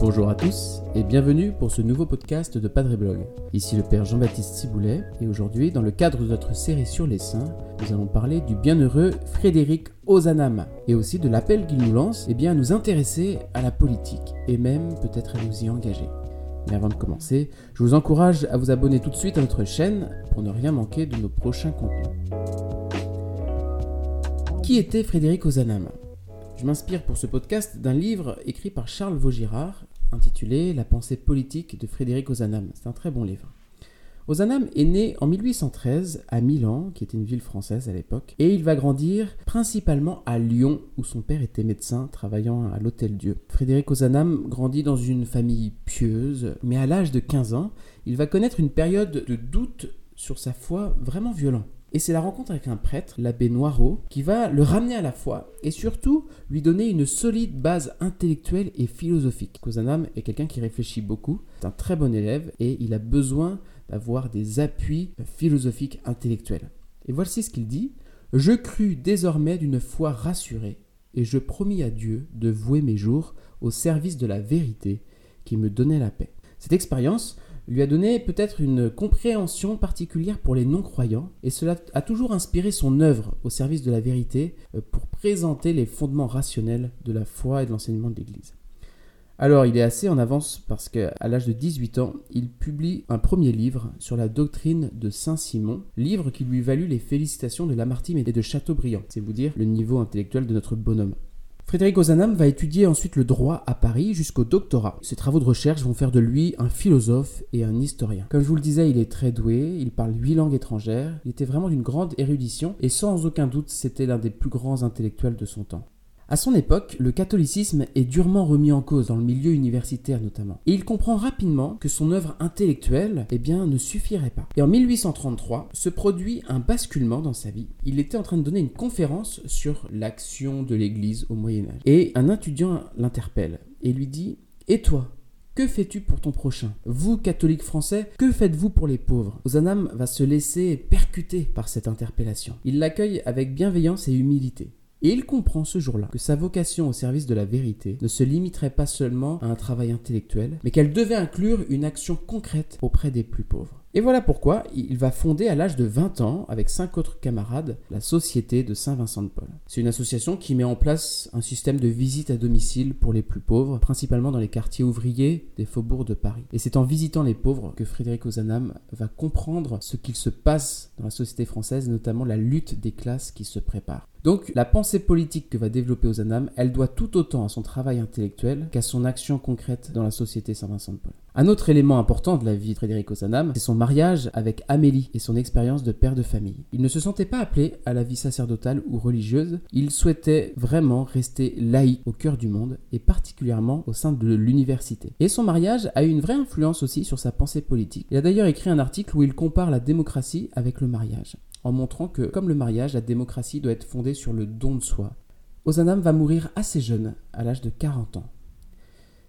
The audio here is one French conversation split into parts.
Bonjour à tous et bienvenue pour ce nouveau podcast de Padre Blog. Ici le Père Jean-Baptiste Ciboulet et aujourd'hui, dans le cadre de notre série sur les saints, nous allons parler du bienheureux Frédéric Ozanam et aussi de l'appel qu'il nous lance eh bien, à nous intéresser à la politique et même peut-être à nous y engager. Mais avant de commencer, je vous encourage à vous abonner tout de suite à notre chaîne pour ne rien manquer de nos prochains contenus. Qui était Frédéric Ozanam? Je m'inspire pour ce podcast d'un livre écrit par Charles Vaugirard intitulé La pensée politique de Frédéric Ozanam. C'est un très bon livre. Ozanam est né en 1813 à Milan, qui était une ville française à l'époque, et il va grandir principalement à Lyon, où son père était médecin travaillant à l'Hôtel Dieu. Frédéric Ozanam grandit dans une famille pieuse, mais à l'âge de 15 ans, il va connaître une période de doute sur sa foi vraiment violent. Et c'est la rencontre avec un prêtre, l'abbé Noirot, qui va le ramener à la foi et surtout lui donner une solide base intellectuelle et philosophique. Kozanam est quelqu'un qui réfléchit beaucoup, c'est un très bon élève et il a besoin d'avoir des appuis philosophiques intellectuels. Et voici ce qu'il dit Je crus désormais d'une foi rassurée et je promis à Dieu de vouer mes jours au service de la vérité qui me donnait la paix. Cette expérience lui a donné peut-être une compréhension particulière pour les non-croyants, et cela a toujours inspiré son œuvre au service de la vérité euh, pour présenter les fondements rationnels de la foi et de l'enseignement de l'Église. Alors il est assez en avance parce qu'à l'âge de 18 ans, il publie un premier livre sur la doctrine de Saint Simon, livre qui lui valut les félicitations de Lamartine et de Chateaubriand, c'est vous dire le niveau intellectuel de notre bonhomme. Frédéric Ozanam va étudier ensuite le droit à Paris jusqu'au doctorat. Ses travaux de recherche vont faire de lui un philosophe et un historien. Comme je vous le disais, il est très doué, il parle huit langues étrangères, il était vraiment d'une grande érudition et sans aucun doute c'était l'un des plus grands intellectuels de son temps. À son époque, le catholicisme est durement remis en cause dans le milieu universitaire notamment. Et il comprend rapidement que son œuvre intellectuelle, eh bien, ne suffirait pas. Et en 1833, se produit un basculement dans sa vie. Il était en train de donner une conférence sur l'action de l'Église au Moyen Âge. Et un étudiant l'interpelle et lui dit Et toi que fais-tu pour ton prochain? Vous, catholiques français, que faites-vous pour les pauvres? Ozanam va se laisser percuter par cette interpellation. Il l'accueille avec bienveillance et humilité. Et il comprend ce jour-là que sa vocation au service de la vérité ne se limiterait pas seulement à un travail intellectuel, mais qu'elle devait inclure une action concrète auprès des plus pauvres. Et voilà pourquoi il va fonder à l'âge de 20 ans, avec cinq autres camarades, la Société de Saint-Vincent de Paul. C'est une association qui met en place un système de visite à domicile pour les plus pauvres, principalement dans les quartiers ouvriers des faubourgs de Paris. Et c'est en visitant les pauvres que Frédéric Ozanam va comprendre ce qu'il se passe dans la société française, notamment la lutte des classes qui se prépare. Donc la pensée politique que va développer Ozanam, elle doit tout autant à son travail intellectuel qu'à son action concrète dans la société Saint-Vincent de Paul. Un autre élément important de la vie de Frédéric Ozanam, c'est son mariage avec Amélie et son expérience de père de famille. Il ne se sentait pas appelé à la vie sacerdotale ou religieuse, il souhaitait vraiment rester laïque au cœur du monde et particulièrement au sein de l'université. Et son mariage a eu une vraie influence aussi sur sa pensée politique. Il a d'ailleurs écrit un article où il compare la démocratie avec le mariage en montrant que, comme le mariage, la démocratie doit être fondée sur le don de soi. Ozanam va mourir assez jeune, à l'âge de 40 ans.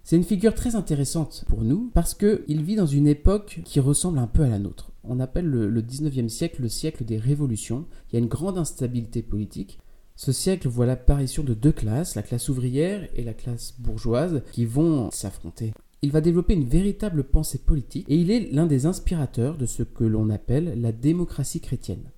C'est une figure très intéressante pour nous parce qu'il vit dans une époque qui ressemble un peu à la nôtre. On appelle le, le 19e siècle le siècle des révolutions. Il y a une grande instabilité politique. Ce siècle voit l'apparition de deux classes, la classe ouvrière et la classe bourgeoise, qui vont s'affronter. Il va développer une véritable pensée politique et il est l'un des inspirateurs de ce que l'on appelle la démocratie chrétienne.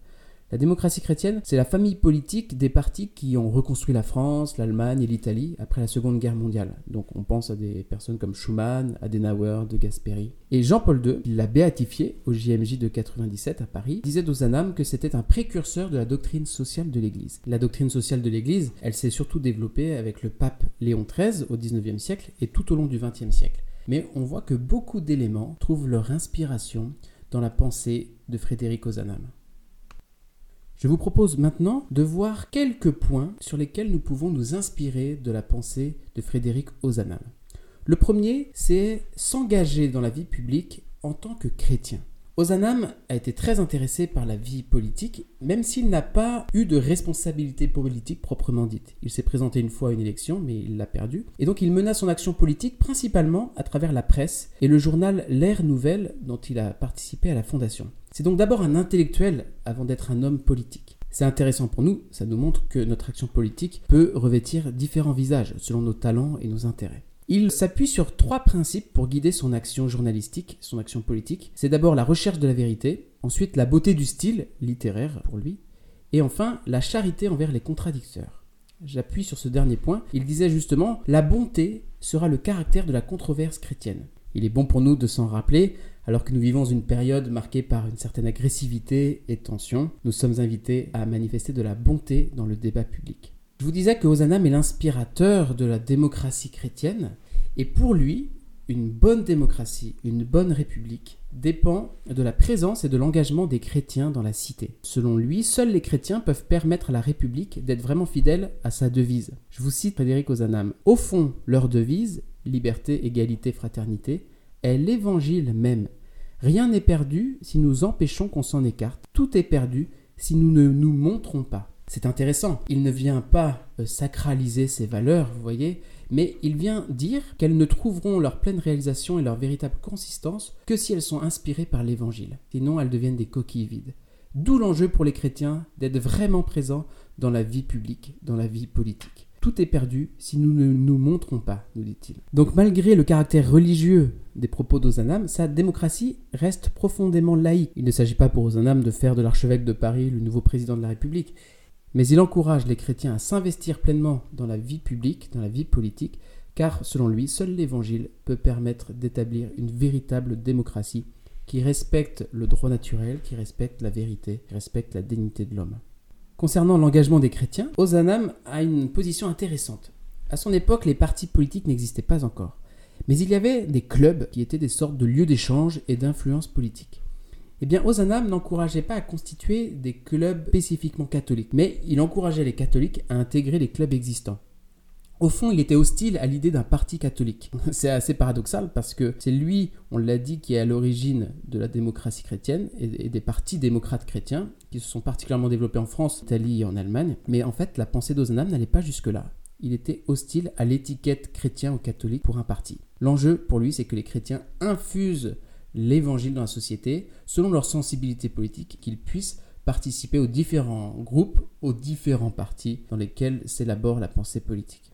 La démocratie chrétienne, c'est la famille politique des partis qui ont reconstruit la France, l'Allemagne et l'Italie après la Seconde Guerre mondiale. Donc on pense à des personnes comme Schuman, Adenauer, De Gasperi. Et Jean-Paul II, qui l'a béatifié au JMJ de 97 à Paris, disait d'Ozanam que c'était un précurseur de la doctrine sociale de l'Église. La doctrine sociale de l'Église, elle s'est surtout développée avec le pape Léon XIII au XIXe siècle et tout au long du XXe siècle. Mais on voit que beaucoup d'éléments trouvent leur inspiration dans la pensée de Frédéric Ozanam. Je vous propose maintenant de voir quelques points sur lesquels nous pouvons nous inspirer de la pensée de Frédéric Ozanam. Le premier, c'est s'engager dans la vie publique en tant que chrétien. Ozanam a été très intéressé par la vie politique, même s'il n'a pas eu de responsabilité politique proprement dite. Il s'est présenté une fois à une élection, mais il l'a perdue. Et donc il mena son action politique principalement à travers la presse et le journal L'Air Nouvelle dont il a participé à la fondation. C'est donc d'abord un intellectuel avant d'être un homme politique. C'est intéressant pour nous, ça nous montre que notre action politique peut revêtir différents visages selon nos talents et nos intérêts. Il s'appuie sur trois principes pour guider son action journalistique, son action politique. C'est d'abord la recherche de la vérité, ensuite la beauté du style, littéraire pour lui, et enfin la charité envers les contradicteurs. J'appuie sur ce dernier point. Il disait justement La bonté sera le caractère de la controverse chrétienne. Il est bon pour nous de s'en rappeler, alors que nous vivons une période marquée par une certaine agressivité et tension. Nous sommes invités à manifester de la bonté dans le débat public. Je vous disais que Ozanam est l'inspirateur de la démocratie chrétienne, et pour lui, une bonne démocratie, une bonne république dépend de la présence et de l'engagement des chrétiens dans la cité. Selon lui, seuls les chrétiens peuvent permettre à la République d'être vraiment fidèle à sa devise. Je vous cite Frédéric Ozanam. Au fond, leur devise, liberté, égalité, fraternité, est l'évangile même. Rien n'est perdu si nous empêchons qu'on s'en écarte. Tout est perdu si nous ne nous montrons pas. C'est intéressant. Il ne vient pas euh, sacraliser ces valeurs, vous voyez, mais il vient dire qu'elles ne trouveront leur pleine réalisation et leur véritable consistance que si elles sont inspirées par l'Évangile. Sinon, elles deviennent des coquilles vides. D'où l'enjeu pour les chrétiens d'être vraiment présents dans la vie publique, dans la vie politique. Tout est perdu si nous ne nous montrons pas, nous dit-il. Donc malgré le caractère religieux des propos d'Ozanam, sa démocratie reste profondément laïque. Il ne s'agit pas pour Ozanam de faire de l'archevêque de Paris le nouveau président de la République, mais il encourage les chrétiens à s'investir pleinement dans la vie publique, dans la vie politique, car selon lui, seul l'Évangile peut permettre d'établir une véritable démocratie qui respecte le droit naturel, qui respecte la vérité, qui respecte la dignité de l'homme. Concernant l'engagement des chrétiens, Ozanam a une position intéressante. À son époque, les partis politiques n'existaient pas encore. Mais il y avait des clubs qui étaient des sortes de lieux d'échange et d'influence politique eh bien Ozanam n'encourageait pas à constituer des clubs spécifiquement catholiques, mais il encourageait les catholiques à intégrer les clubs existants. Au fond, il était hostile à l'idée d'un parti catholique. C'est assez paradoxal parce que c'est lui, on l'a dit, qui est à l'origine de la démocratie chrétienne et des partis démocrates chrétiens qui se sont particulièrement développés en France, Italie et en Allemagne. Mais en fait, la pensée d'Ozanam n'allait pas jusque-là. Il était hostile à l'étiquette chrétien ou catholique pour un parti. L'enjeu pour lui, c'est que les chrétiens infusent l'évangile dans la société selon leur sensibilité politique, qu'ils puissent participer aux différents groupes, aux différents partis dans lesquels s'élabore la pensée politique.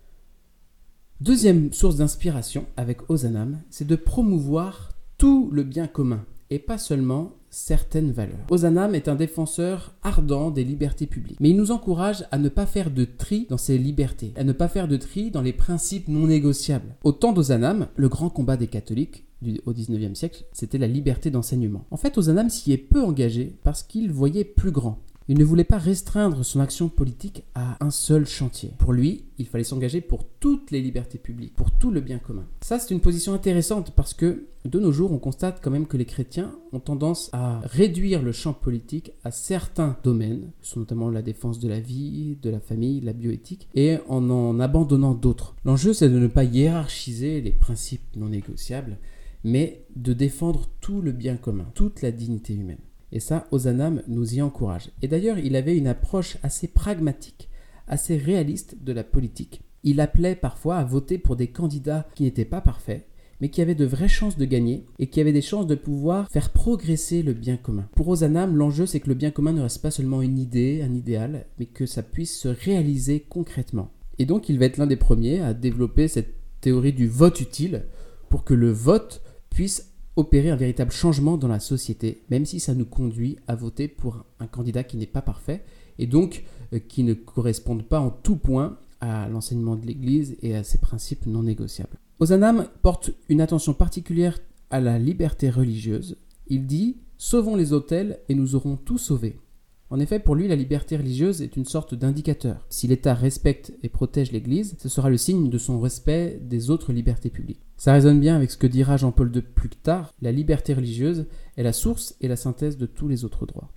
Deuxième source d'inspiration avec Ozanam, c'est de promouvoir tout le bien commun et pas seulement certaines valeurs. Ozanam est un défenseur ardent des libertés publiques, mais il nous encourage à ne pas faire de tri dans ces libertés, à ne pas faire de tri dans les principes non négociables. Au temps d'Ozanam, le grand combat des catholiques au XIXe siècle, c'était la liberté d'enseignement. En fait, Ozanam s'y est peu engagé parce qu'il voyait plus grand. Il ne voulait pas restreindre son action politique à un seul chantier. Pour lui, il fallait s'engager pour toutes les libertés publiques, pour tout le bien commun. Ça, c'est une position intéressante parce que de nos jours, on constate quand même que les chrétiens ont tendance à réduire le champ politique à certains domaines, sont notamment la défense de la vie, de la famille, la bioéthique, et en en abandonnant d'autres. L'enjeu, c'est de ne pas hiérarchiser les principes non négociables, mais de défendre tout le bien commun, toute la dignité humaine. Et ça, Ozanam nous y encourage. Et d'ailleurs, il avait une approche assez pragmatique, assez réaliste de la politique. Il appelait parfois à voter pour des candidats qui n'étaient pas parfaits, mais qui avaient de vraies chances de gagner et qui avaient des chances de pouvoir faire progresser le bien commun. Pour Ozanam, l'enjeu c'est que le bien commun ne reste pas seulement une idée, un idéal, mais que ça puisse se réaliser concrètement. Et donc il va être l'un des premiers à développer cette théorie du vote utile pour que le vote puisse opérer un véritable changement dans la société, même si ça nous conduit à voter pour un candidat qui n'est pas parfait et donc euh, qui ne corresponde pas en tout point à l'enseignement de l'Église et à ses principes non négociables. Ozanam porte une attention particulière à la liberté religieuse. Il dit Sauvons les hôtels et nous aurons tout sauvé. En effet, pour lui, la liberté religieuse est une sorte d'indicateur. Si l'État respecte et protège l'Église, ce sera le signe de son respect des autres libertés publiques. Ça résonne bien avec ce que dira Jean-Paul II plus tard, la liberté religieuse est la source et la synthèse de tous les autres droits.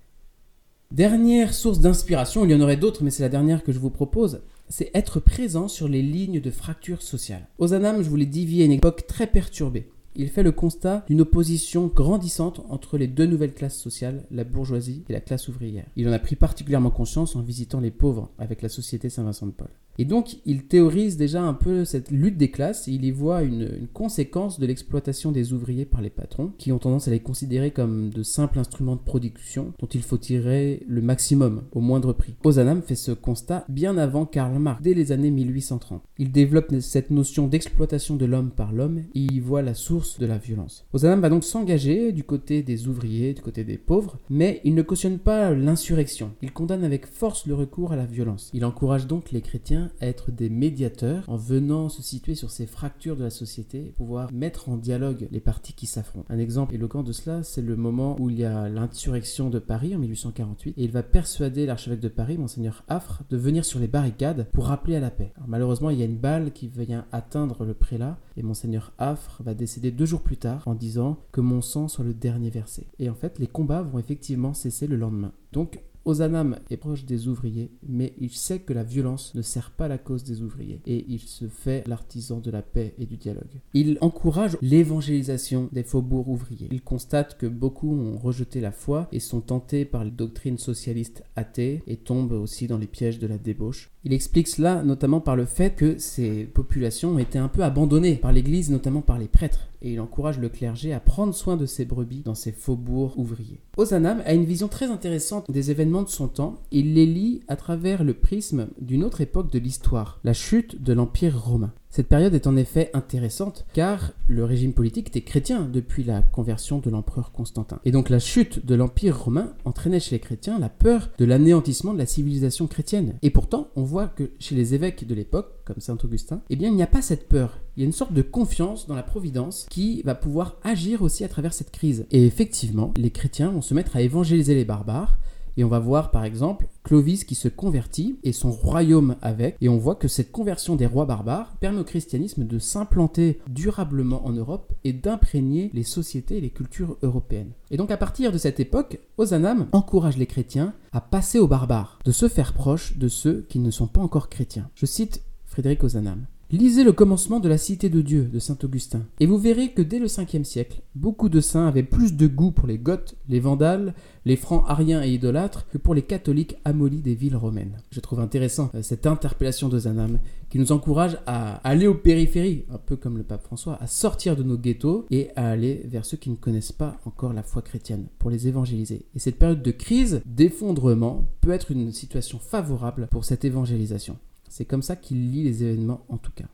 Dernière source d'inspiration, il y en aurait d'autres, mais c'est la dernière que je vous propose, c'est être présent sur les lignes de fracture sociale. Ozanam, je vous l'ai dit, vit à une époque très perturbée il fait le constat d'une opposition grandissante entre les deux nouvelles classes sociales, la bourgeoisie et la classe ouvrière. Il en a pris particulièrement conscience en visitant les pauvres avec la Société Saint-Vincent de Paul. Et donc, il théorise déjà un peu cette lutte des classes il y voit une, une conséquence de l'exploitation des ouvriers par les patrons, qui ont tendance à les considérer comme de simples instruments de production dont il faut tirer le maximum au moindre prix. Ozanam fait ce constat bien avant Karl Marx, dès les années 1830. Il développe cette notion d'exploitation de l'homme par l'homme et y voit la source de la violence. Ozanam va donc s'engager du côté des ouvriers, du côté des pauvres, mais il ne cautionne pas l'insurrection. Il condamne avec force le recours à la violence. Il encourage donc les chrétiens être des médiateurs en venant se situer sur ces fractures de la société, pouvoir mettre en dialogue les partis qui s'affrontent. Un exemple éloquent de cela, c'est le moment où il y a l'insurrection de Paris en 1848 et il va persuader l'archevêque de Paris, monseigneur Affre, de venir sur les barricades pour rappeler à la paix. malheureusement, il y a une balle qui vient atteindre le prélat et monseigneur Affre va décéder deux jours plus tard en disant que mon sang soit le dernier versé. Et en fait, les combats vont effectivement cesser le lendemain. Donc, Ozanam est proche des ouvriers, mais il sait que la violence ne sert pas la cause des ouvriers, et il se fait l'artisan de la paix et du dialogue. Il encourage l'évangélisation des faubourgs ouvriers. Il constate que beaucoup ont rejeté la foi et sont tentés par les doctrines socialistes athées et tombent aussi dans les pièges de la débauche. Il explique cela notamment par le fait que ces populations ont été un peu abandonnées par l'Église, notamment par les prêtres, et il encourage le clergé à prendre soin de ses brebis dans ces faubourgs ouvriers. Ozanam a une vision très intéressante des événements de son temps, il les lit à travers le prisme d'une autre époque de l'histoire, la chute de l'Empire romain. Cette période est en effet intéressante car le régime politique était chrétien depuis la conversion de l'empereur Constantin. Et donc la chute de l'Empire romain entraînait chez les chrétiens la peur de l'anéantissement de la civilisation chrétienne. Et pourtant, on voit que chez les évêques de l'époque, comme Saint Augustin, eh bien il n'y a pas cette peur. Il y a une sorte de confiance dans la providence qui va pouvoir agir aussi à travers cette crise. Et effectivement, les chrétiens vont se mettre à évangéliser les barbares et on va voir par exemple Clovis qui se convertit et son royaume avec. Et on voit que cette conversion des rois barbares permet au christianisme de s'implanter durablement en Europe et d'imprégner les sociétés et les cultures européennes. Et donc à partir de cette époque, Ozanam encourage les chrétiens à passer aux barbares, de se faire proche de ceux qui ne sont pas encore chrétiens. Je cite Frédéric Ozanam. Lisez le commencement de la Cité de Dieu de saint Augustin, et vous verrez que dès le 5e siècle, beaucoup de saints avaient plus de goût pour les Goths, les Vandales, les Francs ariens et idolâtres que pour les catholiques amolis des villes romaines. Je trouve intéressant euh, cette interpellation de Zanam qui nous encourage à aller aux périphéries, un peu comme le pape François, à sortir de nos ghettos et à aller vers ceux qui ne connaissent pas encore la foi chrétienne pour les évangéliser. Et cette période de crise, d'effondrement, peut être une situation favorable pour cette évangélisation. C'est comme ça qu'il lit les événements en tout cas.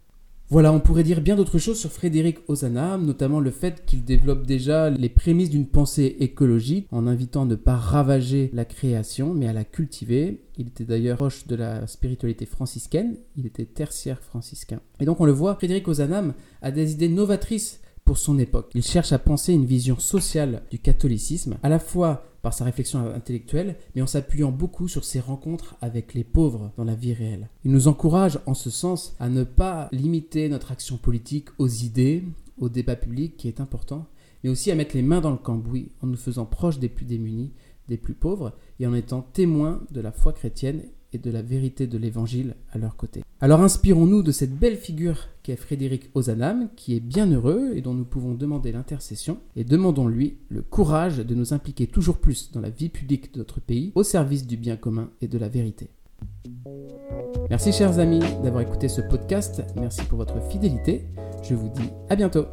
Voilà, on pourrait dire bien d'autres choses sur Frédéric Ozanam, notamment le fait qu'il développe déjà les prémices d'une pensée écologique en invitant à ne pas ravager la création, mais à la cultiver. Il était d'ailleurs proche de la spiritualité franciscaine, il était tertiaire franciscain. Et donc on le voit, Frédéric Ozanam a des idées novatrices pour son époque. Il cherche à penser une vision sociale du catholicisme, à la fois par sa réflexion intellectuelle, mais en s'appuyant beaucoup sur ses rencontres avec les pauvres dans la vie réelle. Il nous encourage en ce sens à ne pas limiter notre action politique aux idées, au débat public qui est important, mais aussi à mettre les mains dans le cambouis en nous faisant proches des plus démunis, des plus pauvres, et en étant témoins de la foi chrétienne et de la vérité de l'Évangile à leur côté. Alors inspirons-nous de cette belle figure qu'est Frédéric Ozanam, qui est bien heureux et dont nous pouvons demander l'intercession, et demandons-lui le courage de nous impliquer toujours plus dans la vie publique de notre pays, au service du bien commun et de la vérité. Merci chers amis d'avoir écouté ce podcast, merci pour votre fidélité, je vous dis à bientôt